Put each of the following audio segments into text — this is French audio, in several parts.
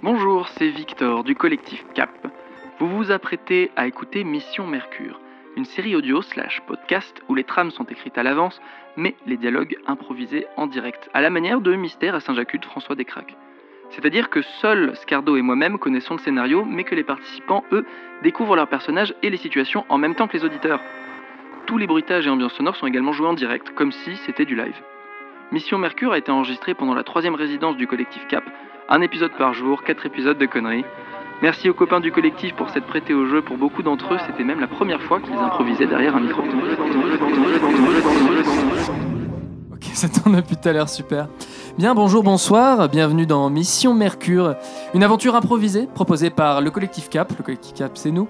Bonjour, c'est Victor du collectif CAP. Vous vous apprêtez à écouter Mission Mercure, une série audio slash podcast où les trames sont écrites à l'avance, mais les dialogues improvisés en direct, à la manière de Mystère à Saint-Jacques de François Descraques. C'est-à-dire que seuls Scardo et moi-même connaissons le scénario, mais que les participants, eux, découvrent leurs personnages et les situations en même temps que les auditeurs. Tous les bruitages et ambiances sonores sont également joués en direct, comme si c'était du live. Mission Mercure a été enregistrée pendant la troisième résidence du collectif CAP, un épisode par jour, quatre épisodes de conneries. Merci aux copains du collectif pour s'être prêtés au jeu. Pour beaucoup d'entre eux, c'était même la première fois qu'ils improvisaient derrière un micro. Ok, ça tourne depuis tout à l'heure, super. Bien, bonjour, bonsoir, bienvenue dans Mission Mercure, une aventure improvisée proposée par le collectif CAP. Le collectif CAP, c'est nous.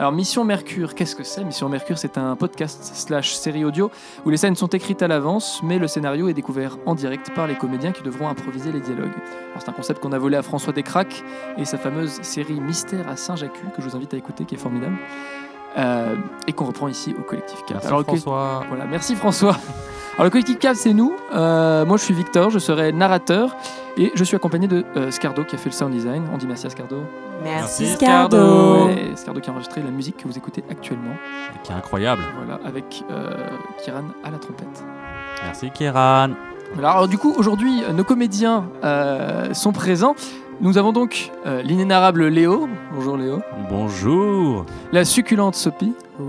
Alors, Mission Mercure, qu'est-ce que c'est? Mission Mercure, c'est un podcast slash série audio où les scènes sont écrites à l'avance, mais le scénario est découvert en direct par les comédiens qui devront improviser les dialogues. Alors, c'est un concept qu'on a volé à François Descraques et sa fameuse série Mystère à Saint-Jacques, que je vous invite à écouter, qui est formidable, euh, et qu'on reprend ici au collectif CAP. Merci Alors, François. voilà, merci François. Alors le collectif CAP, c'est nous. Euh, moi, je suis Victor, je serai narrateur et je suis accompagné de euh, Scardo qui a fait le sound design. On dit merci à Scardo. Merci, Merci, Scardo. Scardo qui a enregistré la musique que vous écoutez actuellement. Qui est incroyable. Voilà, avec euh, Kiran à la trompette. Merci. Voilà, alors du coup, aujourd'hui, euh, nos comédiens euh, sont présents. Nous avons donc euh, l'inénarrable Léo. Bonjour Léo. Bonjour. La succulente Sophie.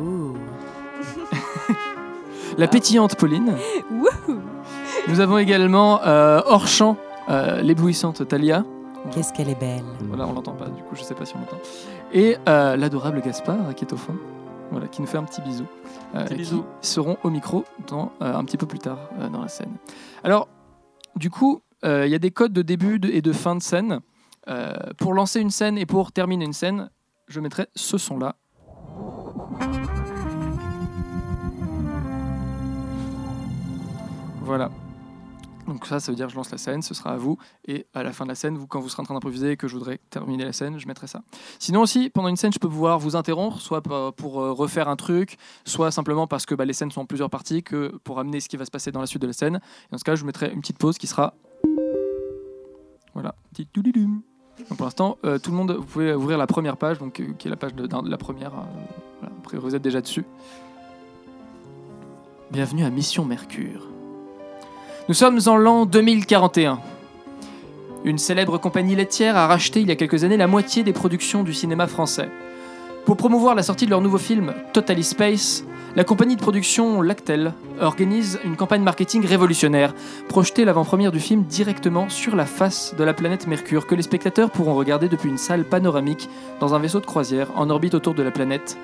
La pétillante Pauline. Wouhou. Nous avons également euh, hors champ euh, l'éblouissante Talia. Qu'est-ce qu'elle est belle. Voilà, on l'entend pas, du coup, je sais pas si on l'entend. Et euh, l'adorable Gaspard qui est au fond, voilà, qui nous fait un petit bisou. euh, Petit bisou. seront au micro dans, euh, un petit peu plus tard euh, dans la scène. Alors, du coup, euh, il y a des codes de début de- et de fin de scène. Euh, pour lancer une scène et pour terminer une scène, je mettrai ce son-là. Voilà. Donc ça, ça veut dire que je lance la scène, ce sera à vous. Et à la fin de la scène, vous, quand vous serez en train d'improviser et que je voudrais terminer la scène, je mettrai ça. Sinon aussi, pendant une scène, je peux pouvoir vous interrompre, soit pour, euh, refaire un truc, soit simplement parce que bah, les scènes sont en plusieurs parties, que pour amener ce qui va se passer dans la suite de la scène. Et dans ce cas, je mettrai une petite pause qui sera... Voilà. Donc pour l'instant, euh, tout le monde, vous pouvez ouvrir la première page, donc, euh, qui est la page de, la première. voilà. Après, vous êtes déjà dessus. Bienvenue à Mission Mercure. Nous sommes en l'an 2041. Une célèbre compagnie laitière a racheté il y a quelques années la moitié des productions du cinéma français. Pour promouvoir la sortie de leur nouveau film Totally Space, la compagnie de production Lactel organise une campagne marketing révolutionnaire, projeter l'avant-première du film directement sur la face de la planète Mercure que les spectateurs pourront regarder depuis une salle panoramique dans un vaisseau de croisière en orbite autour de la planète,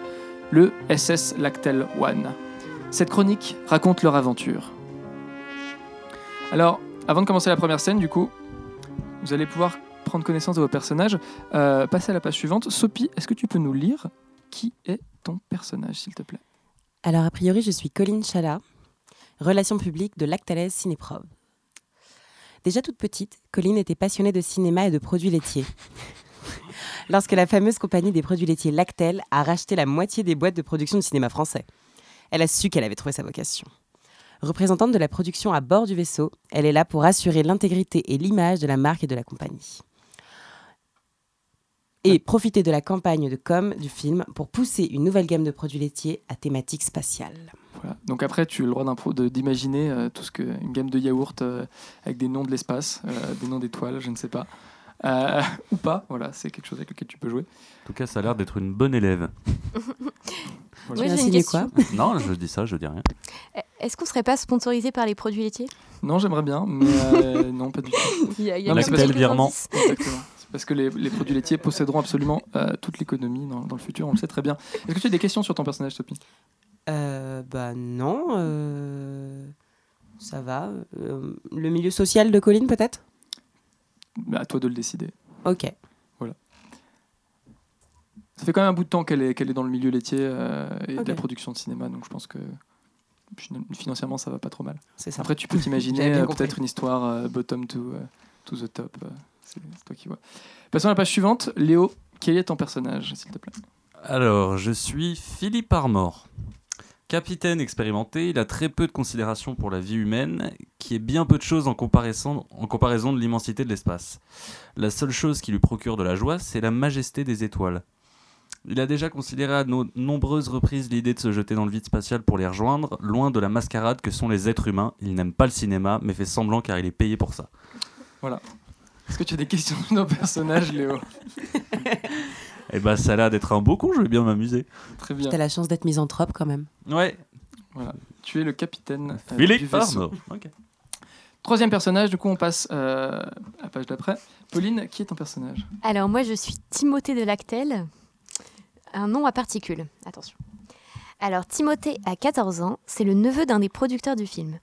le SS Lactel One. Cette chronique raconte leur aventure. Alors, avant de commencer la première scène, du coup, vous allez pouvoir prendre connaissance de vos personnages. Euh, passer à la page suivante. Sophie, est-ce que tu peux nous lire qui est ton personnage, s'il te plaît? Alors, a priori, je suis Colline Chala, relations publiques de Lactalaise Cinéprov. Déjà toute petite, Colline était passionnée de cinéma et de produits laitiers. Lorsque la fameuse compagnie des produits laitiers Lactel a racheté la moitié des boîtes de production de cinéma français, elle a su qu'elle avait trouvé sa vocation. Représentante de la production à bord du vaisseau, elle est là pour assurer l'intégrité et l'image de la marque et de la compagnie. Et profiter de la campagne de com du film pour pousser une nouvelle gamme de produits laitiers à thématique spatiale. Voilà. Donc après, tu as le droit d'impro- de- d'imaginer euh, tout ce que une gamme de yaourts euh, avec des noms de l'espace, euh, des noms d'étoiles, je ne sais pas. Euh, ou pas, voilà, c'est quelque chose avec lequel tu peux jouer. En tout cas, ça a l'air d'être une bonne élève. Voilà. Tu Moi, as j'ai une signé question. quoi non, je dis ça, je dis rien. Est-ce qu'on serait pas sponsorisé par les produits laitiers? Non, j'aimerais bien, mais euh, non, pas du tout. Il y a, il y Non, parce- virement. Exactement. Que les, les produits laitiers posséderont absolument euh, toute l'économie dans, dans le futur, on le sait très bien. Est-ce que tu as des questions sur ton personnage, Sophie Euh, bah non, euh, ça va. Euh, le milieu social de Colline peut-être? Bah, À toi de le décider. Ok. Ça fait quand même un bout de temps qu'elle est, qu'elle est dans le milieu laitier euh, et de la production de cinéma, donc je pense que financièrement ça va pas trop mal. C'est ça. Après, tu peux t'imaginer euh, peut-être une histoire euh, bottom to, euh, to the top. euh, c'est toi qui vois. Passons à la page suivante. Léo, quel est ton personnage, s'il te plaît? Alors, je suis Philippe Armor. Capitaine expérimenté, il a très peu de considération pour la vie humaine, qui est bien peu de choses en comparaison, en comparaison de l'immensité de l'espace. La seule chose qui lui procure de la joie, c'est la majesté des étoiles. Il a déjà considéré à de nombreuses reprises l'idée de se jeter dans le vide spatial pour les rejoindre, loin de la mascarade que sont les êtres humains. Il n'aime pas le cinéma, mais fait semblant car il est payé pour ça. Est-ce que tu as des questions sur nos personnages, Léo? Eh ben, ça a l'air d'être un beau con, je vais bien m'amuser. Très bien. T'as la chance d'être misanthrope quand même. Ouais, Tu es le capitaine euh, Philippe du vaisseau. Troisième personnage, du coup, on passe euh, à la page d'après. Pauline, qui est ton personnage? Alors moi je suis Timothée de Lactel, un nom à particules, attention. Alors Timothée a 14 ans, c'est le neveu d'un des producteurs du film.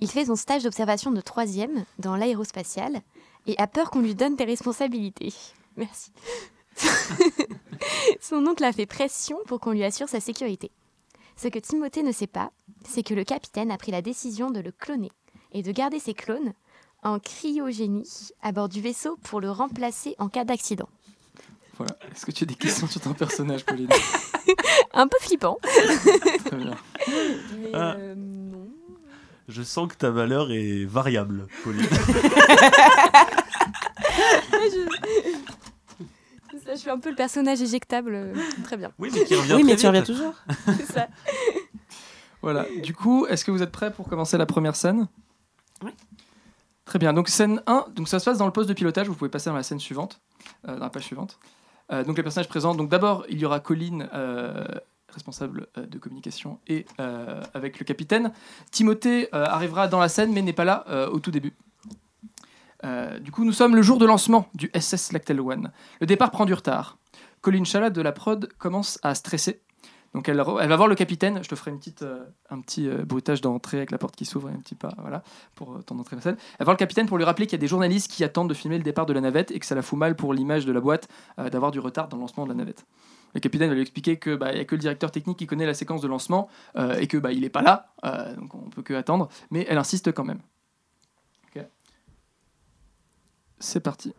Il fait son stage d'observation de troisième dans l'aérospatiale et a peur qu'on lui donne des responsabilités. Merci. son oncle a fait pression pour qu'on lui assure sa sécurité. Ce que Timothée ne sait pas, c'est que le capitaine a pris la décision de le cloner et de garder ses clones en cryogénie à bord du vaisseau pour le remplacer en cas d'accident. Voilà. Est-ce que tu as des questions sur ton personnage, Pauline Un peu flippant. Très bien. Mais Ah. euh, non. Je sens que ta valeur est variable, Pauline. Ça, je suis un peu le personnage éjectable. Très bien. oui, mais qui revient oui, mais tu reviens toujours. C'est ça. Voilà. Du coup, est-ce que vous êtes prêts pour commencer la première scène Oui. Très bien. Donc, scène 1, donc ça se passe dans le poste de pilotage. Vous pouvez passer dans la scène suivante, euh, dans la page suivante. Euh, donc, les personnages présents. Donc, d'abord, il y aura Colline, euh, responsable euh, de communication, et euh, avec le capitaine. Timothée arrivera dans la scène, mais n'est pas là au tout début. Du coup, nous sommes le jour de lancement du SS Lactel One. Le départ prend du retard. Colline Chalat de la prod commence à stresser. Donc elle, va voir le capitaine. Je te ferai une petite, euh, un petit euh, bruitage d'entrée avec la porte qui s'ouvre et un petit pas, voilà, pour euh, ton entrée dans la scène. Elle va voir le capitaine pour lui rappeler qu'il y a des journalistes qui attendent de filmer le départ de la navette et que ça la fout mal pour l'image de la boîte euh, d'avoir du retard dans le lancement de la navette. Le capitaine va lui expliquer que bah, y a que le directeur technique qui connaît la séquence de lancement et que bah, il est pas là, donc on peut que attendre. Mais elle insiste quand même. Ok. C'est parti.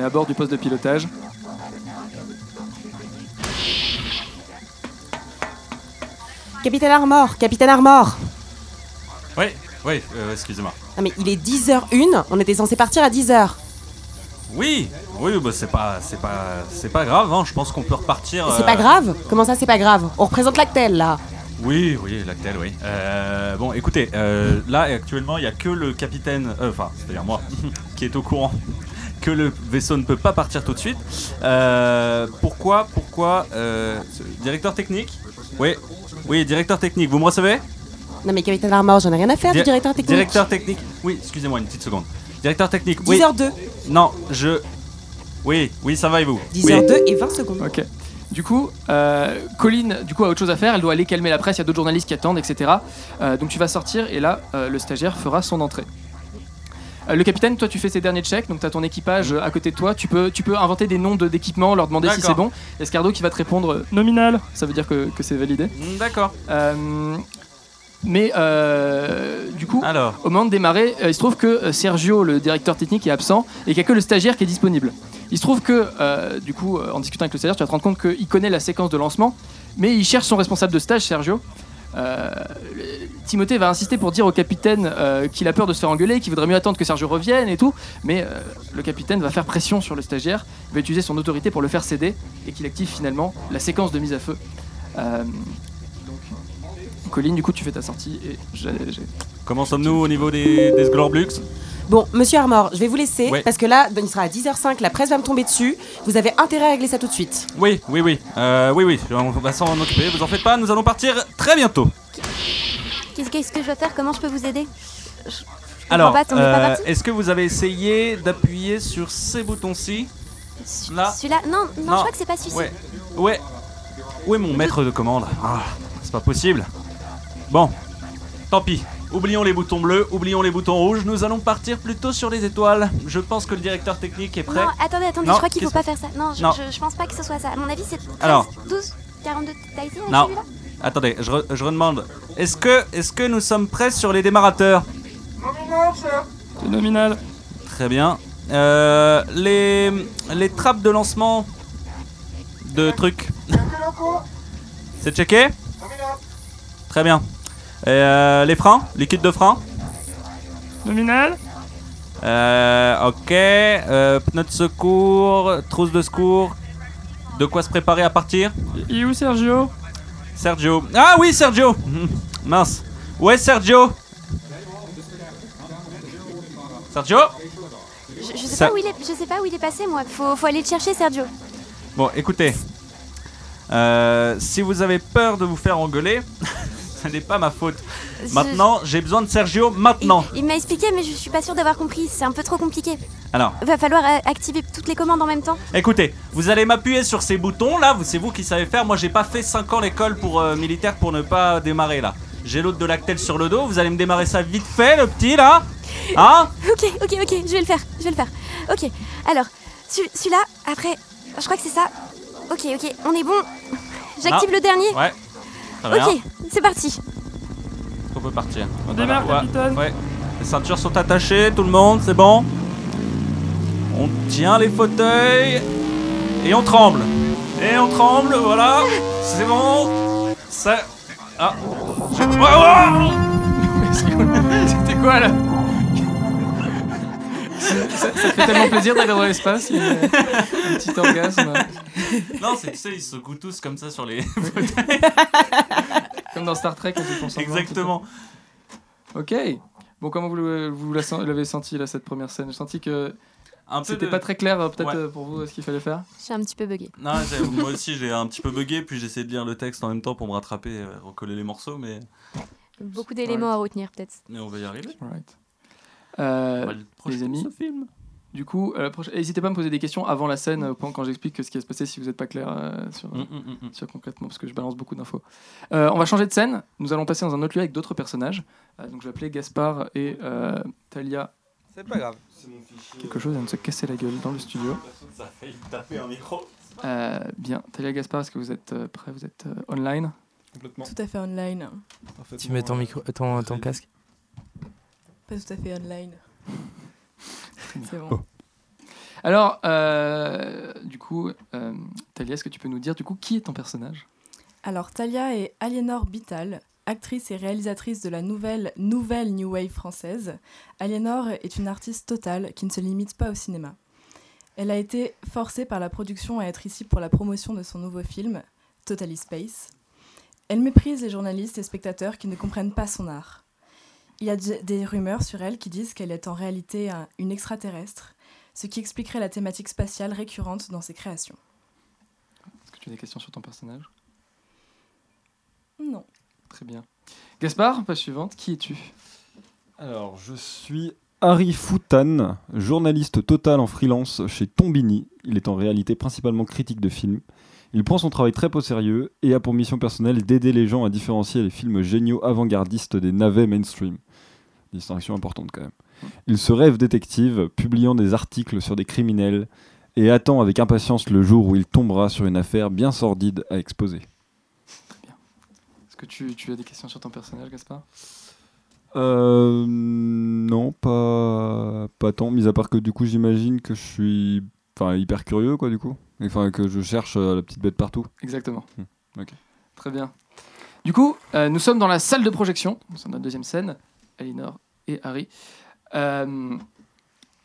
On est à bord du poste de pilotage. Capitaine Armor, Capitaine Armor. Oui, oui, euh, excusez-moi. Non mais il est 10h01, on était censé partir à 10h. Oui, oui, bah c'est pas, c'est pas, c'est pas grave. Hein. Je pense qu'on peut repartir. C'est euh, pas grave? Comment ça c'est pas grave? On représente l'actel là. Oui, oui, Lactel, oui. Euh, bon, écoutez, euh, là actuellement, il y a que le capitaine, euh, enfin, c'est-à-dire moi, qui est au courant que le vaisseau ne peut pas partir tout de suite. Euh, pourquoi, pourquoi, euh, directeur technique Oui, oui, directeur technique. Vous me recevez? Non mais Capitaine Armor, j'en ai rien à faire du Di- directeur technique. Directeur technique. Oui, excusez-moi une petite seconde. Directeur technique. Oui. 10h02. Non, je. Oui, oui, ça va et vous? 10h02 et 20 secondes. Ok. Du coup, euh, Colline du coup, a autre chose à faire. Elle doit aller calmer la presse. Il y a d'autres journalistes qui attendent, etc. Euh, donc tu vas sortir et là, euh, le stagiaire fera son entrée. Euh, le capitaine, toi, tu fais ses derniers checks. Donc tu as ton équipage euh, à côté de toi. Tu peux, tu peux inventer des noms de- d'équipements, leur demander si c'est bon. Escardo qui va te répondre euh, nominal. Ça veut dire que, que c'est validé. Hmm, D'accord. Euh, mais euh, du coup, Alors, au moment de démarrer, euh, il se trouve que Sergio, le directeur technique, est absent et qu'il n'y a que le stagiaire qui est disponible. Il se trouve que, euh, du coup, en discutant avec le stagiaire, tu vas te rendre compte qu'il connaît la séquence de lancement, mais il cherche son responsable de stage, Sergio. Euh, Timothée va insister pour dire au capitaine euh, qu'il a peur de se faire engueuler, qu'il vaudrait mieux attendre que Sergio revienne et tout, mais euh, le capitaine va faire pression sur le stagiaire, il va utiliser son autorité pour le faire céder et qu'il active finalement la séquence de mise à feu. Colline, du coup, tu fais ta sortie et j'ai- comment sommes-nous au niveau des, des Glorblux Bon, monsieur Armor, je vais vous laisser Ouais. parce que là, il sera à 10h05, la presse va me tomber dessus. Vous avez intérêt à régler ça tout de suite. Oui, oui, oui. Euh, oui, oui, on va s'en occuper, vous en faites pas, nous allons partir très bientôt. Qu'est-ce que je dois faire? Comment je peux vous aider? Alors, euh, est-ce que vous avez essayé d'appuyer sur ces boutons-ci? Là? Celui-là? Non, non, Non. je crois que c'est pas celui-ci. Ouais. Ouais. Où est mon maître de commande? Ah, c'est pas possible. Bon, tant pis. Oublions les boutons bleus, oublions les boutons rouges, nous allons partir plutôt sur les étoiles. Je pense que le directeur technique est prêt. Non, attendez, attendez, Non, je crois qu'il faut qu'est-ce- pas faire ça. Non, je, Non. je- je pense pas que ce soit ça. À mon avis, c'est 13, Alors. 12, 42. T'as Non. Attendez, je, re- je redemande. Est-ce que, est que nous sommes prêts sur les démarrateurs C'est nominal. Très bien. Euh, les, les trappes de lancement de trucs. C'est checké Très bien. Et euh, les freins Liquide de frein Nominal Euh, ok. Euh, pneus de secours, trousse de secours. De quoi se préparer à partir? Et où Sergio? Sergio. Ah oui, Sergio. Mince. Où est Sergio? Sergio? Je, je sais pas où il est, je sais pas où il est passé, moi. Faut, faut aller le chercher, Sergio. Bon, écoutez. Euh, si vous avez peur de vous faire engueuler, ce n'est pas ma faute. Je- Maintenant, j'ai besoin de Sergio maintenant. Il, il m'a expliqué, mais je suis pas sûre d'avoir compris. C'est un peu trop compliqué. Alors, Va falloir euh, activer toutes les commandes en même temps. écoutez, vous allez m'appuyer sur ces boutons là, c'est vous qui savez faire. Moi, j'ai pas fait 5 ans l'école pour euh, militaire pour ne pas démarrer là. J'ai l'autre de lactel sur le dos, vous allez me démarrer ça vite fait, le petit là Hein Ok, ok, ok, je vais le faire, je vais le faire. Ok, alors, celui- celui-là, après, je crois que c'est ça. Ok, ok, on est bon. J'active Ah. le dernier. Ouais. Ok, c'est parti. On peut partir. On démarre, ouais, capitaine. Ouais. Les ceintures sont attachées, tout le monde, c'est bon On tient les fauteuils et on tremble. Et on tremble, voilà. C'est bon. Ça. Ah. Oh, oh C'était quoi là? Ça, ça fait tellement plaisir d'aller dans l'espace, une- un petit orgasme, non, c'est tu sais, ils se secouent tous comme ça sur les. comme dans Star Trek quand ils font semblant. Exactement. Ok. Bon, comment vous, l'avez senti là cette première scène? J'ai senti que Un peu c'était de- pas très clair euh, peut-être Ouais. euh, pour vous euh, ce qu'il fallait faire? Je suis un petit peu. Non, j'ai- moi aussi j'ai un petit peu bugué, puis j'ai essayé de lire le texte en même temps pour me rattraper, euh, recoller les morceaux, mais, Beaucoup d'éléments à retenir, peut-être. mais on va y arriver. Right. On Euh, va le projeter, amis. ce film. du coup, euh, n'hésitez pas à me poser des questions avant la scène euh, pendant- quand j'explique ce qui va se passer si vous n'êtes pas clair euh, sur, Mm, mm, mm, sur concrètement parce que je balance beaucoup d'infos. Euh, on va changer de scène. Nous allons passer dans un autre lieu avec d'autres personnages. Euh, donc je vais appeler Gaspard et euh, Talia. C'est pas grave. Quelque chose vient de se casser la gueule dans le studio. Ça a failli taper un micro. Euh, bien, Talia Gaspard, est-ce que vous êtes euh, prêts? Vous êtes euh, online? Complètement. Tout à fait online. Tu mets ton micro, ton, ton casque. Pas tout à fait online. C'est Oh. bon. Alors, euh, du coup, euh, Talia, est-ce que tu peux nous dire du coup qui est ton personnage? Alors, Talia est Aliénor Bittal, actrice et réalisatrice de la nouvelle Nouvelle New Wave française. Aliénor est une artiste totale qui ne se limite pas au cinéma. Elle a été forcée par la production à être ici pour la promotion de son nouveau film, Totally Space. Elle méprise les journalistes et spectateurs qui ne comprennent pas son art. Il y a des rumeurs sur elle qui disent qu'elle est en réalité un- une extraterrestre, ce qui expliquerait la thématique spatiale récurrente dans ses créations. Est-ce que tu as des questions sur ton personnage? Non. Très bien. Gaspard, page suivante, qui es-tu? Alors, je suis Harry Foutan, journaliste total en freelance chez Tombini. Il est en réalité principalement critique de films. Il prend son travail très au sérieux et a pour mission personnelle d'aider les gens à différencier les films géniaux avant-gardistes des navets mainstream. Distinction importante quand même. Il se rêve détective, publiant des articles sur des criminels et attend avec impatience le jour où il tombera sur une affaire bien sordide à exposer. Est-ce que tu, tu as des questions sur ton personnage, Gaspard? Euh, non, pas, pas tant, mis à part que du coup j'imagine que je suis enfin, hyper curieux quoi du coup. Enfin que je cherche euh, la petite bête partout. Exactement. Hmm, ok. Très bien. Du coup, euh, nous sommes dans la salle de projection. C'est notre deuxième scène. Elinor et Harry. Euh,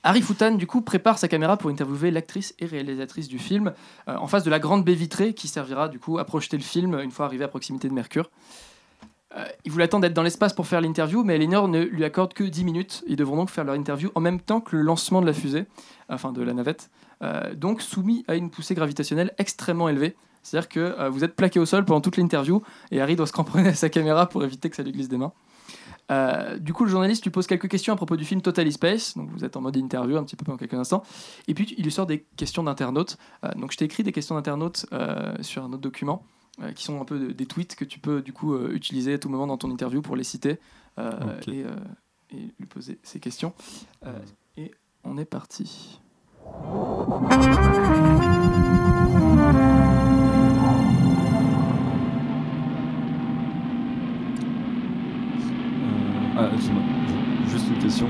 Harry Foutan, du coup, prépare sa caméra pour interviewer l'actrice et réalisatrice du film euh, en face de la grande baie vitrée qui servira du coup à projeter le film une fois arrivé à proximité de Mercure. Euh, il voulait attendre d'être dans l'espace pour faire l'interview, mais Elinor ne lui accorde que 10 minutes. Ils devront donc faire leur interview en même temps que le lancement de la fusée, enfin de la navette, donc soumis à une poussée gravitationnelle extrêmement élevée. C'est-à-dire que vous êtes plaqué au sol pendant toute l'interview et Harry doit se cramponner à sa caméra pour éviter que ça lui glisse des mains. Euh, du coup, le journaliste lui pose quelques questions à propos du film Total Space. Donc, vous êtes en mode interview un petit peu pendant quelques instants. Et puis, il lui sort des questions d'internautes. Euh, donc, je t'ai écrit des questions d'internautes euh, sur un autre document qui sont un peu de- des tweets que tu peux du coup utiliser à tout moment dans ton interview pour les citer et, et lui poser ces questions. Et on est parti. Ah, excuse-moi, juste une question.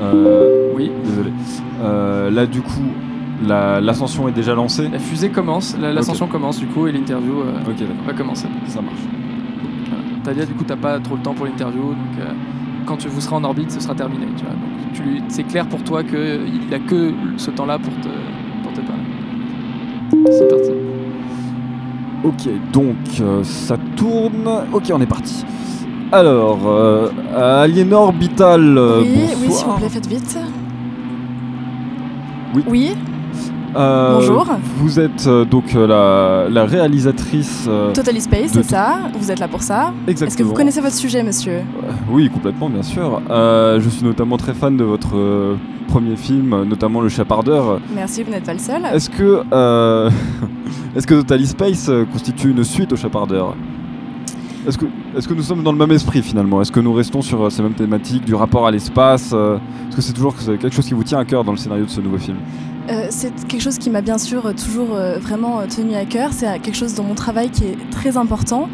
Euh, Oui. Désolé. Euh, là du coup, La- L'ascension est déjà lancée La fusée commence, la- l'ascension commence du coup et l'interview euh, Ok, d'accord, va commencer. ça marche. Talia, du coup, t'as pas trop le temps pour l'interview, donc euh, quand tu vous seras en orbite, ce sera terminé. Tu vois. Donc, tu lui- c'est clair pour toi qu'il a que ce temps-là pour te, pour te parler. C'est parti. Ok, donc euh, ça tourne. Ok, on est parti. Alors, euh, Aliénor Orbital. euh, oui, oui, s'il vous plaît, faites vite. Oui. Oui, Euh, Bonjour. Vous êtes euh, donc la, la réalisatrice. euh, Totally Space, de c'est ça. Vous êtes là pour ça. Est-ce que exactement. vous connaissez votre sujet, monsieur? Oui, complètement, bien sûr. Euh, je suis notamment très fan de votre euh, premier film, euh, notamment Le Chapardeur. Merci, vous n'êtes pas le seul. Est-ce que, euh, est-ce que Totally Space euh, constitue une suite au Chapardeur? Est-ce que, nous sommes dans le même esprit finalement? Est-ce que nous restons sur euh, ces mêmes thématiques du rapport à l'espace euh, Est-ce que c'est toujours quelque chose qui vous tient à cœur dans le scénario de ce nouveau film? Euh, c'est quelque chose qui m'a bien sûr euh, toujours euh, vraiment tenu à cœur. C'est quelque chose dans mon travail qui est très important.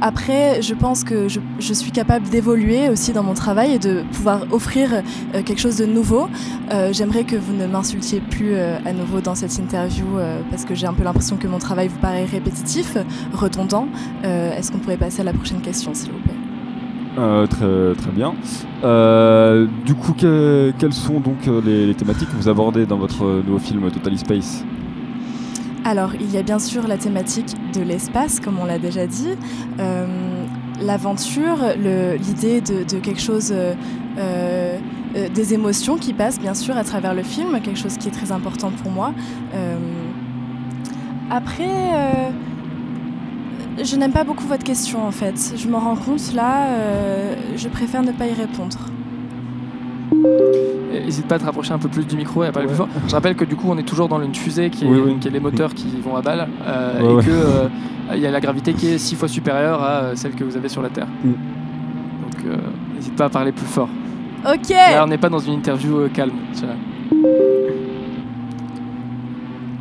Après, je pense que je, je suis capable d'évoluer aussi dans mon travail et de pouvoir offrir quelque chose de nouveau. J'aimerais que vous ne m'insultiez plus à nouveau dans cette interview parce que j'ai un peu l'impression que mon travail vous paraît répétitif, redondant. Est-ce qu'on pourrait passer à la prochaine question, s'il vous plaît? Euh, très, très bien. Euh, du coup, que- quelles sont donc euh, les, thématiques que vous abordez dans votre nouveau film Totally Space? Alors, il y a bien sûr la thématique de l'espace, comme on l'a déjà dit. L'aventure, l'idée de, de quelque chose, des émotions qui passent bien sûr à travers le film, quelque chose qui est très important pour moi. Après, je n'aime pas beaucoup votre question en fait. Je m'en rends compte là, euh, je préfère ne pas y répondre. N'hésite pas à te rapprocher un peu plus du micro et à parler plus fort. Je rappelle que du coup, on est toujours dans une fusée qui est, Oui, oui. qui est les moteurs qui vont à balle euh, Ouais, et ouais. que euh, il y a la gravité qui est six fois supérieure à euh, celle que vous avez sur la Terre. Mm. Donc, euh, n'hésite pas à parler plus fort. Ok. Là, on n'est pas dans une interview euh, calme. tu vois.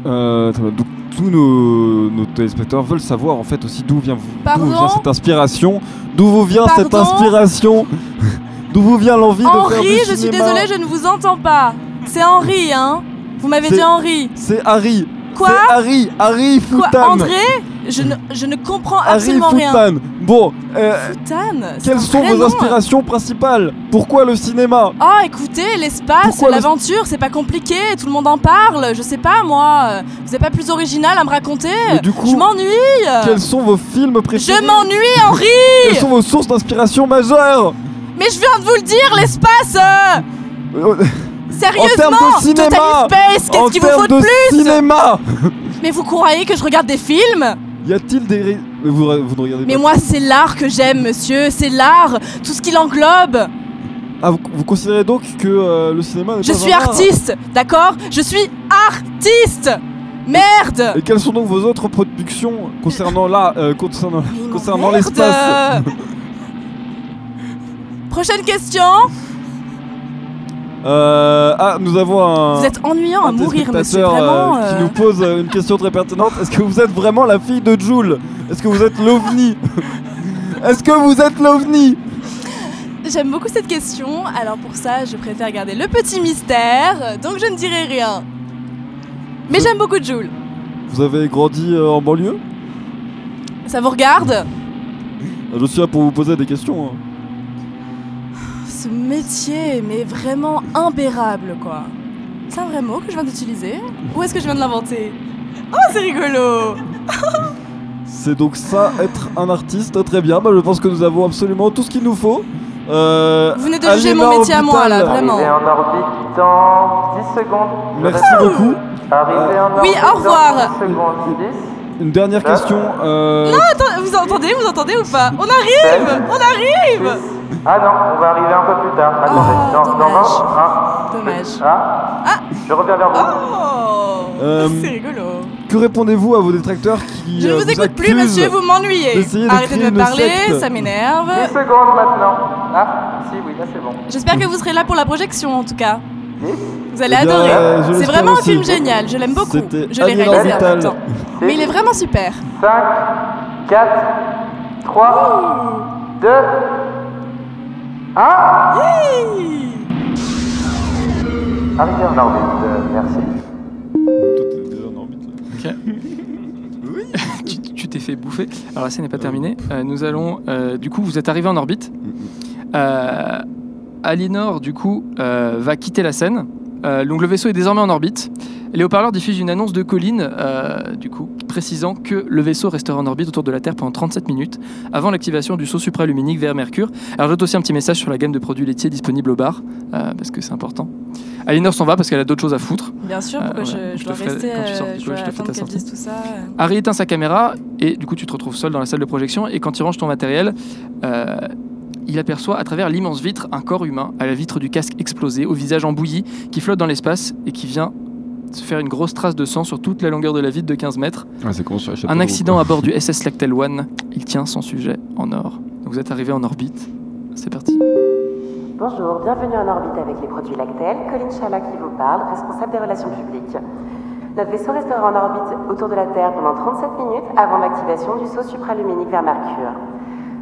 Euh, donc, tous nos, nos téléspectateurs veulent savoir en fait aussi d'où vient, vient cette inspiration, d'où vous vient cette inspiration, d'où vous vient l'envie de faire Henri, du je suis désolée, je ne vous entends pas. C'est Henri, hein Vous m'avez dit Henri. C'est Harry. Quoi Harry. Harry Quoi Foutan. André? Je ne, je ne comprends Harry absolument rien. Bon, euh, quelles sont vos inspirations principales Pourquoi le cinéma Oh, écoutez, l'espace, Pourquoi l'aventure, c'est pas compliqué, tout le monde en parle, je sais pas moi. Vous n'êtes pas plus original à me raconter Mais du coup, Je m'ennuie. Quels sont vos films préférés Je m'ennuie, Henri. Quelles sont vos sources d'inspiration majeures Mais je viens de vous le dire, l'espace euh, Euh, Sérieusement termes de cinéma Space, En qu'est-ce qu'il vous termes faut de de plus cinéma Mais vous croyez que je regarde des films Y a-t-il des... Mais vous, vous ne regardez Mais pas moi, c'est l'art que j'aime, monsieur, c'est l'art, tout ce qui l'englobe. Ah, vous, vous considérez donc que euh, le cinéma n'est Je pas suis un art artiste, d'accord? Je suis artiste. Merde! Et quelles sont donc vos autres productions concernant là, euh, concernant, concernant l'espace? Prochaine question euh, Ah, nous avons un. Vous êtes ennuyant à mourir, monsieur, téléspectateur, vraiment. euh, euh, qui nous pose euh, une question très pertinente. Est-ce que vous êtes vraiment la fille de Jules Est-ce que vous êtes l'ovni? Est-ce que vous êtes l'ovni? J'aime beaucoup cette question, alors pour ça, je préfère garder le petit mystère, donc je ne dirai rien. Mais j'aime beaucoup Jules. Vous avez grandi euh, en banlieue? Ça vous regarde? Je suis là pour vous poser des questions. hein. Ce métier, mais vraiment imbérable, quoi. C'est un vrai mot que je viens d'utiliser? Ou est-ce que je viens de l'inventer? Oh, c'est rigolo C'est donc ça, être un artiste. Très bien, bah, je pense que nous avons absolument tout ce qu'il nous faut. Euh, Vous venez de juger mon métier à moi, là, vraiment. Arrivé en orbite dans 10 secondes. Merci répète. beaucoup. Arrivé en Oui, au revoir. Dans 10 secondes. 10, Une dernière question. euh, Attends, vous entendez Vous entendez ou pas? On arrive On arrive 10. Ah non, on va arriver un peu plus tard. Attendez, Oh, dans, dans dommage. 20, 1. Dommage. Ah, je reviens vers vous. Oh Euh, C'est rigolo. que répondez-vous à vos détracteurs qui Je ne euh, vous écoute plus, monsieur, vous m'ennuyez. Arrêtez de me une parler, secte ça m'énerve. 10 secondes maintenant. Ah, si, oui, là c'est bon. J'espère que vous serez là pour la projection, en tout cas. 10, Vous allez Eh bien, adorer. euh, je C'est vraiment un film génial, je l'aime beaucoup. Je l'ai réalisé en même temps. Mais il est vraiment super. 5, 4, 3, 2, 1. Arrivé en orbite, euh, merci. Toi, t'es déjà en orbite là. tu tu t'es fait bouffer. Alors la scène n'est pas terminée. Euh, nous allons, euh, du coup, vous êtes arrivé en orbite. Euh, Aliénor, du coup, euh, va quitter la scène. Euh, donc le vaisseau est désormais en orbite. Les haut-parleurs diffusent une annonce de Colline, euh, du coup, précisant que le vaisseau restera en orbite autour de la Terre pendant 37 minutes avant l'activation du saut supraluminique vers Mercure. Alors j'ajoute aussi un petit message sur la gamme de produits laitiers disponibles au bar, euh, parce que c'est important. Aliénor s'en va parce qu'elle a d'autres choses à foutre. Bien sûr, pourquoi voilà, je, je je dois te ferai- rester quand tu sors- je dois je te dise tout ça. Harry éteint sa caméra et du coup tu te retrouves seul dans la salle de projection et quand tu ranges ton matériel, il aperçoit à travers l'immense vitre un corps humain à la vitre du casque explosé, au visage embouilli, qui flotte dans l'espace et qui vient se faire une grosse trace de sang sur toute la longueur de la vitre de 15 mètres. Con Un accident quoi. à bord du SS Lactel One, il tient son sujet en or. Donc vous êtes arrivé en orbite, c'est parti. Bonjour, bienvenue en orbite avec les produits Lactel. Colline Chala qui vous parle, responsable des relations publiques. Notre vaisseau restera en orbite autour de la Terre pendant 37 minutes avant l'activation du saut supraluminique vers Mercure.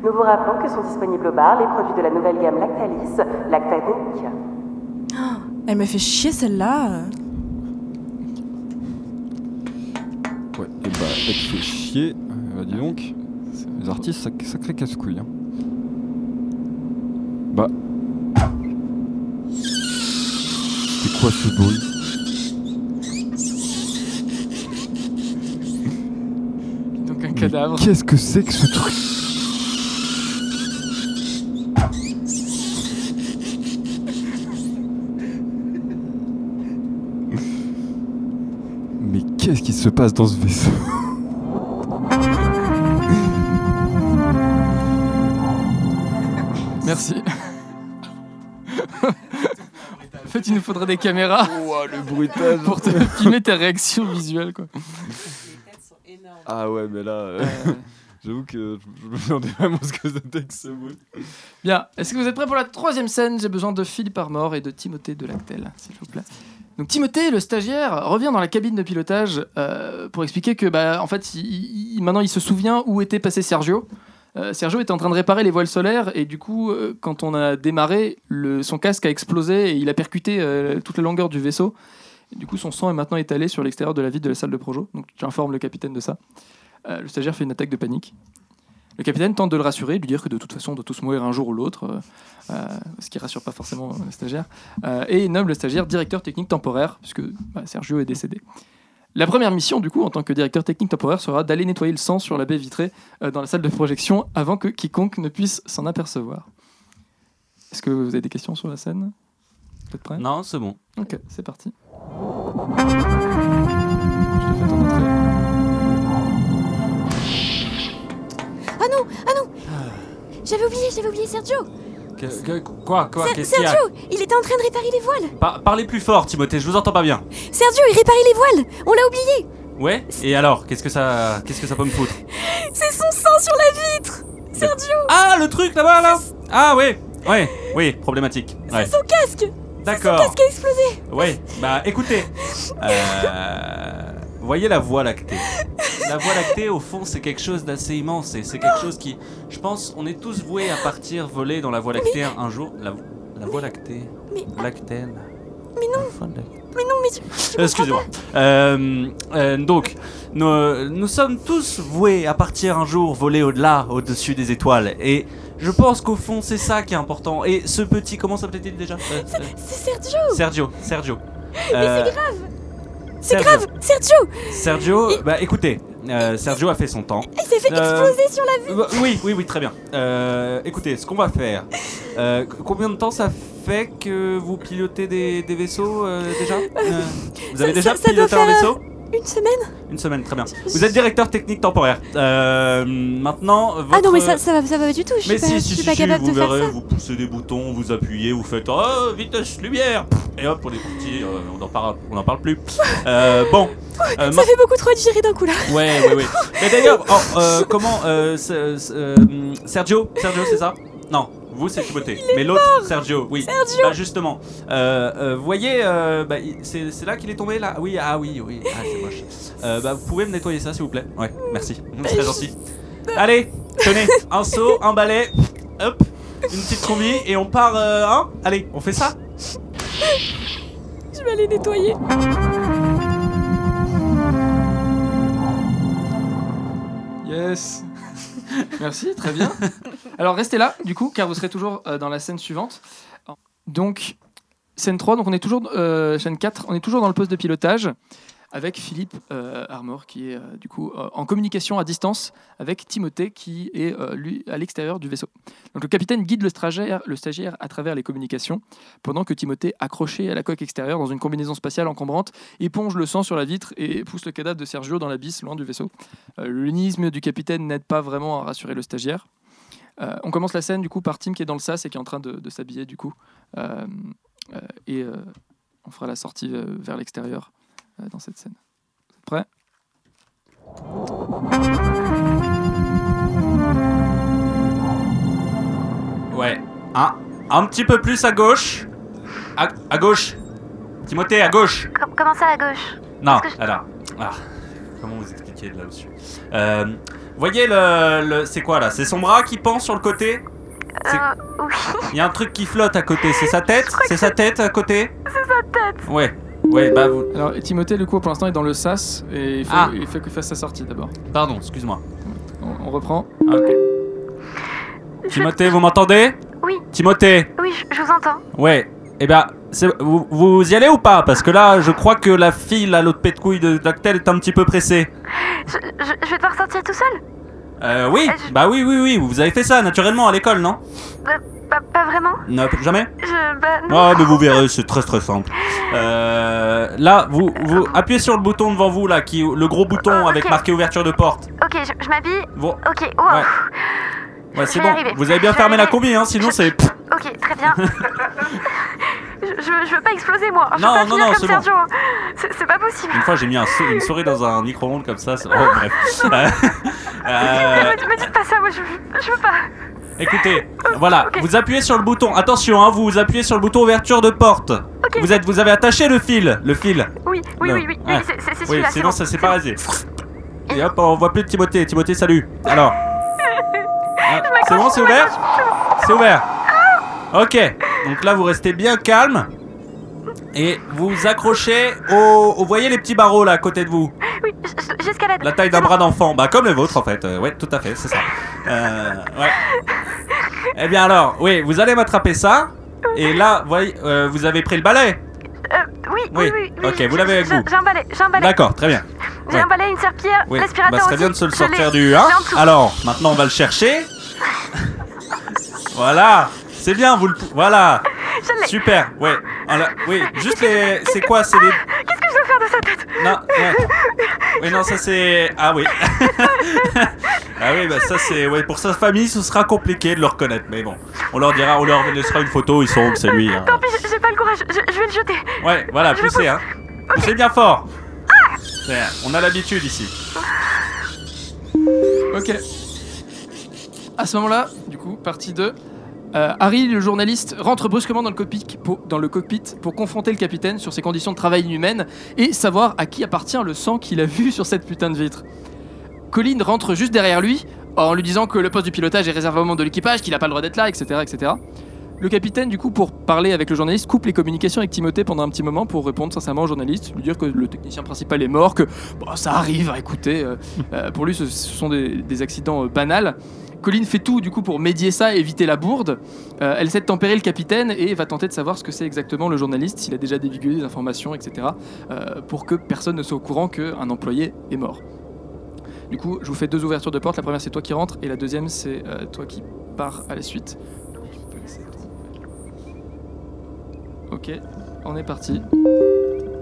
Nous vous rappelons que sont disponibles au bar les produits de la nouvelle gamme Lactalis, Lactanic. Elle me fait chier celle-là. Ouais, et bah, elle te fait chier. Euh, bah, dis donc, les artistes, sac- sacré casse-couille. Hein. Bah. C'est quoi ce bruit? Donc un cadavre. Qu'est-ce que c'est que ce truc Mais qu'est-ce qui se passe dans ce vaisseau Merci. en fait, il nous faudrait des caméras le bruitage pour te filmer tes réactions visuelles. Quoi. Ah ouais, mais là, euh, Euh, j'avoue que je je me demandais vraiment ce que c'était que ce bruit. Bien, est-ce que vous êtes prêts pour la troisième scène? J'ai besoin de Philippe Armor et de Timothée Delactel, s'il vous plaît. Donc Timothée, le stagiaire, revient dans la cabine de pilotage euh, pour expliquer que, bah, en fait, maintenant il se souvient où était passé Sergio. Euh, Sergio était en train de réparer les voiles solaires et du coup, euh, quand on a démarré, son casque a explosé et il a percuté toute la longueur du vaisseau. Du coup, son sang est maintenant étalé sur l'extérieur de la vitre de la salle de projo. Donc j'informe le capitaine de ça. Le stagiaire fait une attaque de panique. Le capitaine tente de le rassurer, lui dire que de toute façon on doit tous mourir un jour ou l'autre, euh, euh, ce qui rassure pas forcément le stagiaire, euh, et il nomme le stagiaire directeur technique temporaire, puisque bah, Sergio est décédé. La première mission, du coup, en tant que directeur technique temporaire, sera d'aller nettoyer le sang sur la baie vitrée euh, dans la salle de projection avant que quiconque ne puisse s'en apercevoir. Est-ce que vous avez des questions sur la scène? Vous êtes prêts? Non, c'est bon. Ok, c'est parti. J'avais oublié, j'avais oublié Sergio Que- que- quoi Quoi Ser- Sergio Il était en train de réparer les voiles Par- Parlez plus fort, Timothée, je vous entends pas bien. Sergio, il réparait les voiles On l'a oublié Ouais Et alors Qu'est-ce que ça, qu'est-ce que ça peut me foutre? C'est son sang sur la vitre Sergio Ah, le truc là-bas là Ah ouais, ouais, oui, problématique. Ouais. Son casque D'accord. Casque a explosé Ouais, bah écoutez, euh, voyez la voie lactée. La voie lactée, au fond, c'est quelque chose d'assez immense et c'est quelque chose qui, je pense, on est tous voués à partir voler dans la voie lactée un, un jour. La, la voie lactée, Mais- lactène. Mais non. Mais non, mais tu... Excusez-moi. Euh, euh, donc, nous, nous sommes tous voués à partir un jour voler au-delà, au-dessus des étoiles. Et je pense qu'au fond, c'est ça qui est important. Et ce petit, comment s'appelait-il déjà Euh, pas. euh, C'est Sergio Sergio, Sergio. Mais c'est grave C'est Sergio. grave Sergio Sergio, bah écoutez, Sergio a fait son temps. Il s'est fait Euh, exploser sur la Euh, Oui, oui, oui, très bien. Euh, écoutez, ce qu'on va faire. euh, combien de temps ça fait que vous pilotez des, des vaisseaux euh, déjà? Euh, Vous avez ça- déjà ça piloté un vaisseau? Une semaine Une semaine, très bien. Vous êtes directeur technique temporaire. Euh, maintenant, votre... Ah non, mais ça, ça, va, ça va pas du tout, je suis Mais pas, si, je si, suis si, pas capable vous de faire verrez, ça. vous poussez des boutons, vous appuyez, vous faites oh, vitesse lumière, et hop, on est parti, euh, on en parle, on en parle plus. Euh, bon, euh, Ça fait beaucoup trop digérer d'un coup là Ouais, ouais, ouais. Mais d'ailleurs, oh, euh, comment Sergio, Sergio, c'est ça? Non, vous, c'est Chiboté. Mais l'autre, Sergio. Oui. Sergio. Bah, justement. Euh, euh voyez, euh, bah, c'est, là qu'il est tombé, là? Oui, ah oui, oui. Ah, c'est moche. Euh, bah, vous pouvez me nettoyer ça, s'il vous plaît? Ouais, merci. C'est très gentil. Allez, tenez. Un seau, un balai. Hop. Une petite combi. Et on part, euh, hein? Allez, on fait ça? Je vais aller nettoyer. Yes. Merci, très bien. Alors restez là, du coup, car vous serez toujours euh, dans la scène suivante. Donc, scène 3, donc on est toujours, euh, scène 4, on est toujours dans le poste de pilotage avec Philippe euh, Armor qui est euh, du coup euh, en communication à distance avec Timothée qui est euh, lui à l'extérieur du vaisseau. Donc le capitaine guide le stagiaire, à travers les communications pendant que Timothée, accroché à la coque extérieure dans une combinaison spatiale encombrante, éponge le sang sur la vitre et pousse le cadavre de Sergio dans l'abysse loin du vaisseau. Lunisme du capitaine n'aide pas vraiment à rassurer le stagiaire. On commence la scène du coup par Tim qui est dans le sas et qui est en train de, de s'habiller du coup. Et on fera la sortie vers l'extérieur dans cette scène. Vous êtes prêts? Ouais. Un, un petit peu plus à gauche. À, à gauche. Timothée, à gauche. Com- comment ça à gauche? Non, je- alors. ah, comment vous expliquer de là-dessus? Euh, Voyez le. le- c'est quoi là? C'est son bras qui pend sur le côté? Euh, oui, Il y a un truc qui flotte à côté. C'est sa tête? C'est sa tête à côté? C'est sa tête. Ouais. Ouais, bah vous. Alors Timothée, du coup, pour l'instant, est dans le sas et il faut, Ah. il faut qu'il fasse sa sortie d'abord. Pardon, excuse-moi. On, on reprend. Ah, ok. Je- Timothée, vous m'entendez? Oui, Timothée? Oui, je, je vous entends. Ouais. Eh ben, c'est- vous, vous y allez ou pas? Parce que là, je crois que la fille, là, l'autre pète couille de Dactel est un petit peu pressée. Je, je, je vais devoir sortir tout seul? Euh, oui, Euh, je- bah oui, oui, oui, vous avez fait ça naturellement à l'école, non? Pas, pas vraiment Non, jamais Je. Bah, non. Ah, mais vous verrez, c'est très très simple. Euh, là, vous, vous appuyez sur le bouton devant vous, là, qui, le gros bouton Oh, avec marqué ouverture de porte. Ok, je, je m'habille. Bon, Ok, wow. Ouais. Ouais, je c'est vais bon. arriver. Vous avez bien Je vais fermé la arriver. combi, hein, sinon Je- c'est. Ok, très bien. je, je, je veux pas exploser moi. Je Non, veux pas non, finir non, comme c'est bon. Sergio. C'est c'est pas possible. Une fois, j'ai mis un sou- une souris dans un micro-ondes comme ça. c'est- Oh, bref. Euh, euh, Me, me dites pas ça, moi je, je veux pas. Écoutez, voilà, vous appuyez sur le bouton. Attention, hein, vous appuyez sur le bouton ouverture de porte. Vous êtes, vous avez attaché le fil, le fil. Oui, oui, oui, oui, Ouais. oui, c'est c'est- Oui, sinon bon. ça s'est pas rasé. Et hop, on voit plus de Timothée. Timothée, salut. Alors. Ah, c'est bon, c'est ouvert C'est ouvert. Ok. Donc là, vous restez bien calme. Et vous accrochez au, Vous voyez les petits barreaux là à côté de vous? Oui, j'escalade. La taille d'un bras d'enfant. Bah, comme les vôtres en fait. Euh, ouais, tout à fait, c'est ça. Euh, ouais. Eh bien alors, oui, vous allez m'attraper ça. Et là, voyez, euh, vous avez pris le balai? Euh, oui, oui, Oui. oui. Ok, vous l'avez avec vous. J'ai un balai, j'ai un balai. D'accord, très bien. J'ai un balai, une serpillière, Oui, l'aspirateur bah, ce serait bien de se le sortir du je 1. l'ai en dessous. Alors, maintenant on va le chercher. voilà, c'est bien, vous le. Voilà, l'ai. super, ouais. Voilà, oui, juste les. C'est quoi C'est les. Qu'est-ce que je dois faire de sa tête Non, ouais. Oui, non, ça c'est. Ah oui. ah oui, bah ça c'est. Ouais, pour sa famille, ce sera compliqué de le reconnaître, mais bon. On leur dira, on leur laissera une photo, ils sauront que c'est lui. hein. Tant pis, j'ai- j'ai pas le courage, je, je vais le jeter. Ouais, voilà, Je poussez, hein. Poussez bien fort. Ouais, On a l'habitude ici. Ok. À ce moment-là, du coup, partie 2. Euh, Harry, le journaliste, rentre brusquement dans le, cockpit pour, confronter le capitaine sur ses conditions de travail inhumaines et savoir à qui appartient le sang qu'il a vu sur cette putain de vitre. Colin rentre juste derrière lui en lui disant que le poste du pilotage est réservé au membre de l'équipage, qu'il n'a pas le droit d'être là, etc., etc. Le capitaine, du coup, pour parler avec le journaliste, coupe les communications avec Timothée pendant un petit moment pour répondre sincèrement au journaliste, lui dire que le technicien principal est mort, que bon, ça arrive, écoutez, euh, euh, pour lui ce, sont des, accidents banals. Colline fait tout du coup pour médier ça et éviter la bourde. Euh, elle essaie de tempérer le capitaine et va tenter de savoir ce que c'est exactement le journaliste, s'il a déjà divulgué des informations, etc. euh, pour que personne ne soit au courant qu'un employé est mort. Du coup, je vous fais deux ouvertures de porte. La première, c'est toi qui rentres, et la deuxième, c'est euh, toi qui pars à la suite. Ok, on est parti.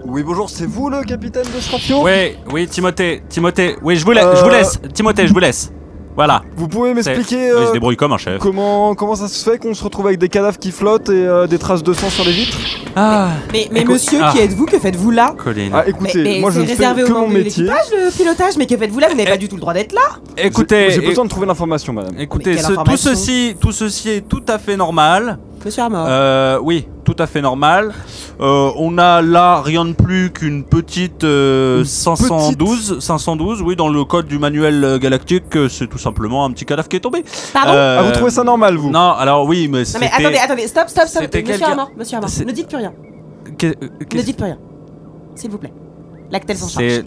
Oui, bonjour, c'est vous le capitaine de Srafio Oui, oui, Timothée, Timothée. Oui, je vous laisse, je vous laisse. Timothée, je vous laisse. Voilà. Vous pouvez m'expliquer Oui, euh, je débrouille comme un chef. comment, comment ça se fait qu'on se retrouve avec des cadavres qui flottent et euh, des traces de sang sur les vitres Ah, Mais, mais monsieur, ah. qui êtes-vous Que faites-vous là Colline. Ah écoutez, mais moi je ne fais que mon métier. le pilotage, mais que faites-vous là Vous n'avez Eh. pas du tout le droit d'être là Écoutez, J'ai besoin de trouver l'information, madame. écoutez, ce- tout ceci, tout ceci est tout à fait normal. Monsieur Armor. Euh, oui, tout à fait normal. Euh, on a là rien de plus qu'une petite euh, 512, 512, oui, dans le code du manuel galactique, c'est tout simplement un petit cadavre qui est tombé. Pardon Euh, Ah, vous trouvez ça normal, vous? Non, alors oui, mais Non c'était. mais attendez, attendez, stop, stop, stop. Monsieur quelqu'un- Armor, monsieur Armor, C'est- ne dites plus rien. Ne dites plus rien. S'il vous plaît. L'actel s'en charge.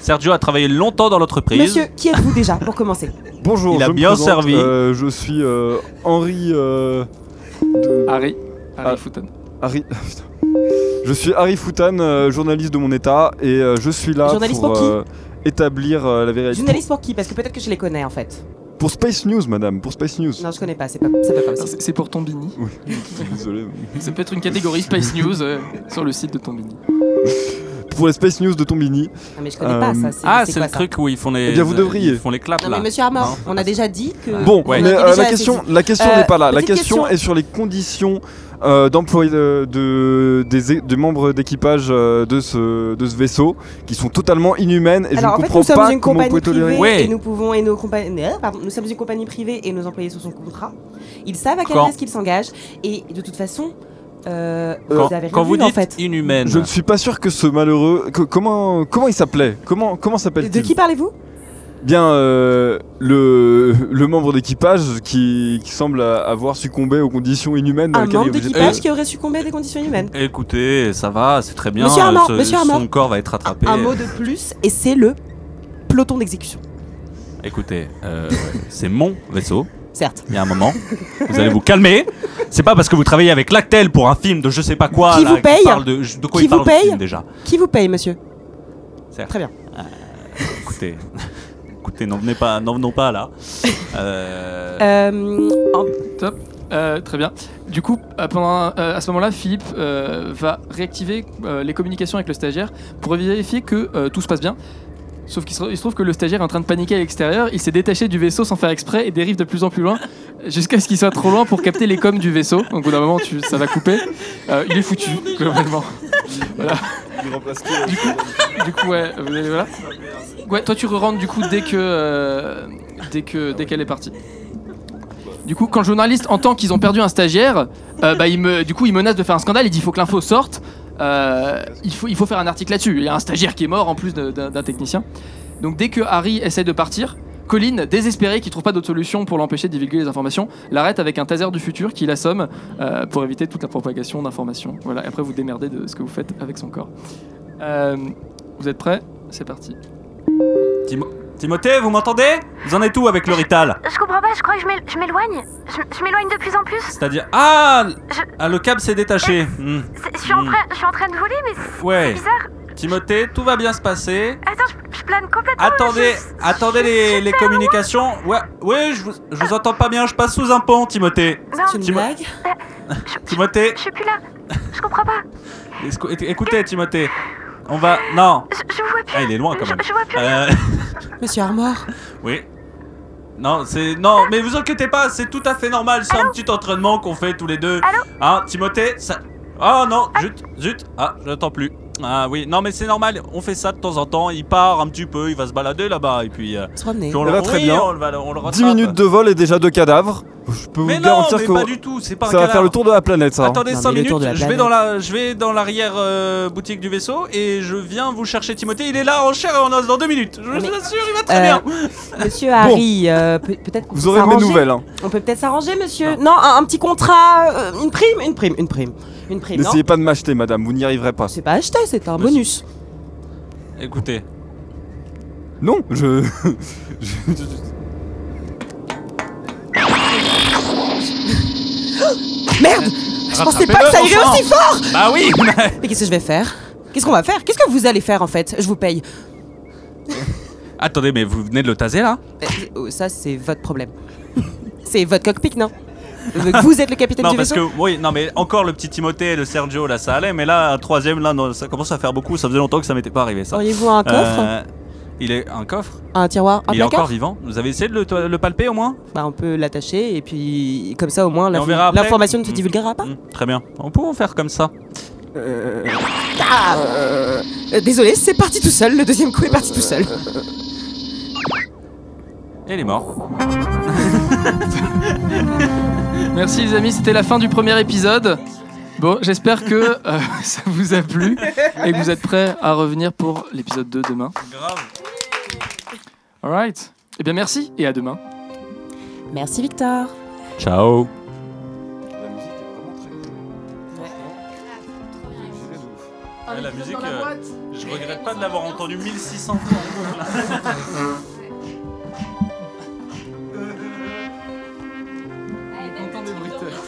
Sergio a travaillé longtemps dans l'entreprise. Monsieur, qui êtes-vous déjà pour commencer? Bonjour, Il a je me bien présente, servi. euh, je suis euh, Henri. euh, de- Harry. Harry Ah. Fouton. Harry. Je suis Harry Foutan, euh, journaliste de mon état, et euh, je suis là Journaliste pour euh, établir euh, la vérité. Journaliste pour qui? Parce que peut-être que je les connais en fait. Pour Space News, madame, pour Space News. Non, je connais pas, c'est pas. C'est c'est pour Tombini. Désolé. Ça peut être une catégorie Space News euh, sur le site de Tombini. Pour les Space News de Tombini. Ah, mais je connais pas Euh, ça. Ah, c'est le ça truc où ils font les. Eh bien, vous devriez. Ils font les claps Non, là. mais monsieur Armand, Non. on a déjà dit que. Bon, on mais euh, la, question, la question Euh, n'est pas là. La question, question. est sur les conditions euh, d'emploi de, de- des, membres d'équipage euh, de, ce, de ce vaisseau qui sont totalement inhumaines et Alors je en ne fait, comprends nous sommes pas une comment vous compagnie pouvez tolérer. privée Ouais. et nous pouvons et nos compagnies, euh, nous sommes une compagnie privée et nos employés sont sous contrat. Ils savent à quel risque ils s'engagent et de toute façon, euh, vous avez rien Quand vous en dites fait. inhumaine. Je ne suis pas sûr que ce malheureux. que- comment, comment il s'appelait? Comment, comment De s'appelle-t-il qui parlez-vous? Bien, euh, le, le membre d'équipage qui, qui semble avoir succombé aux conditions inhumaines dans Un lesquelles il membre de d'équipage qui aurait succombé à des conditions inhumaines? Écoutez, ça va, c'est très bien. Monsieur Armand, ce- monsieur Son corps va être rattrapé. Un mot de plus et c'est le peloton d'exécution. Écoutez, euh, c'est mon vaisseau. Certes. Il y a un moment, vous allez vous calmer. C'est pas parce que vous travaillez avec Lactel pour un film de je sais pas quoi. Qui là, vous paye parle de, de quoi Qui il parle vous dans le paye film, déjà Qui vous paye, monsieur Certes. Très bien. Écoutez, écoutez, n'en venez pas, n'en venons pas là. Euh, Euh, Euh, très bien. Du coup, euh, pendant, euh, à ce moment-là, Philippe euh, va réactiver euh, les communications avec le stagiaire pour vérifier que euh, tout se passe bien. Sauf qu'il se, trouve que le stagiaire est en train de paniquer à l'extérieur, il s'est détaché du vaisseau sans faire exprès et dérive de plus en plus loin jusqu'à ce qu'il soit trop loin pour capter les coms du vaisseau. Donc au bout d'un moment, tu, ça va couper. Euh, il est foutu, globalement. Voilà. Du coup, du coup, ouais, vous allez- voilà. Ouais, toi tu re-rentres du coup dès que euh, dès que dès qu'elle est partie. Du coup, quand le journaliste entend qu'ils ont perdu un stagiaire, euh, bah, il me, du coup, il menace de faire un scandale. Il dit il faut que l'info sorte. Euh, il, faut, il faut faire un article là-dessus. Il y a un stagiaire qui est mort en plus d'un technicien. Donc, dès que Harry essaie de partir, Colin, désespéré, qui trouve pas d'autre solution pour l'empêcher de divulguer les informations, l'arrête avec un taser du futur qui l'assomme euh, pour éviter toute la propagation d'informations. Voilà. Et après, vous démerdez de ce que vous faites avec son corps. Euh, vous êtes prêts? C'est parti. Timo- Timothée, vous m'entendez? Vous en êtes où avec le Rital? Je comprends pas, je crois que je m'él- je m'éloigne. Je, m'éloigne de plus en plus. C'est-à-dire. Ah, Je- ah, Le câble s'est détaché. Hmm. C'est- Je suis, en Hmm. train, je suis en train de voler, mais c'est Ouais. bizarre. Timothée, tout va bien se passer. Attends, je, je plane complètement. Attendez, je- attendez les, les communications. Ouais, ouais, je vous, je vous entends pas bien. Je passe sous un pont, Timothée. Non, C'est une blague? Timothée, je suis plus là. Je comprends pas. écou- écoutez, Timothée. On va. Non. Je, je vois plus. Ah, il est loin quand même. Je, vois plus. rien. Euh, Monsieur Armor oui. Non, c'est. Non, mais vous inquiétez pas, c'est tout à fait normal. C'est un petit entraînement qu'on fait tous les deux. Allô Hein, Timothée, ça. Oh non, zut, zut. Ah, je n'entends plus. Ah oui, non mais c'est normal, on fait ça de temps en temps, il part un petit peu, il va se balader là-bas et puis, euh, se promener. puis on, le, ben, très oui, bien. on le, va- on le 10 rattrape. minutes de vol et déjà deux cadavres. Je peux vous Mais non, garantir mais que pas du tout, c'est pas un ça va faire le tour de la planète, ça. Attendez Non, 5 mais le minutes, tour de la je vais planète. dans la, je vais dans l'arrière euh, boutique du vaisseau et je viens vous chercher Timothée. Il est là en chair et en os dans 2 minutes. Je Mais- vous assure, il va très Euh, bien. Monsieur Harry, euh, peut- peut-être qu'on Vous peut aurez mes s'arranger. nouvelles. Hein. On peut peut-être s'arranger, monsieur. Non, un, un petit contrat, euh, une prime, une prime, une prime, une prime. Non, N'essayez pas de m'acheter, madame, vous n'y arriverez pas. c'est pas acheté, c'est un Monsieur. bonus. Écoutez, Non, je. je- Merde Je pensais pas que ça irait aussi fort bah oui. mais- qu'est-ce que je vais faire? Qu'est-ce qu'on va faire? Qu'est-ce que vous allez faire en fait? Je vous paye. Attendez, mais vous venez de le taser là? Euh, euh, Ça, c'est votre problème. c'est votre cockpit, non? Vous êtes le capitaine Non, du parce vaisseau que oui, non, mais encore le petit Timothée et le Sergio là, ça allait, mais là, un troisième là, non, ça commence à faire beaucoup. Ça faisait longtemps que ça m'était pas arrivé ça. Auriez-vous un coffre? Euh, il est un coffre. Un tiroir Un il est encore placard vivant. Vous avez essayé de le, le palper au moins? Bah, on peut l'attacher et puis comme ça au moins Et on l'info- verra après. l'information ne se Mm. divulguera pas. Hmm, Très bien. On peut en faire comme ça. Ah, euh, euh, désolé, c'est parti tout seul. Le deuxième coup est parti tout seul. Et il est mort. Merci les amis, c'était la fin du premier épisode. Bon, j'espère que euh, ça vous a plu et que vous êtes prêts à revenir pour l'épisode 2 demain. Grave. Alright. Eh bien, merci et à demain. Merci, Victor. Ciao. La musique est vraiment très cool. Ouais. La musique, je regrette pas de l'avoir entendue 1600 fois. Entendez bruitages.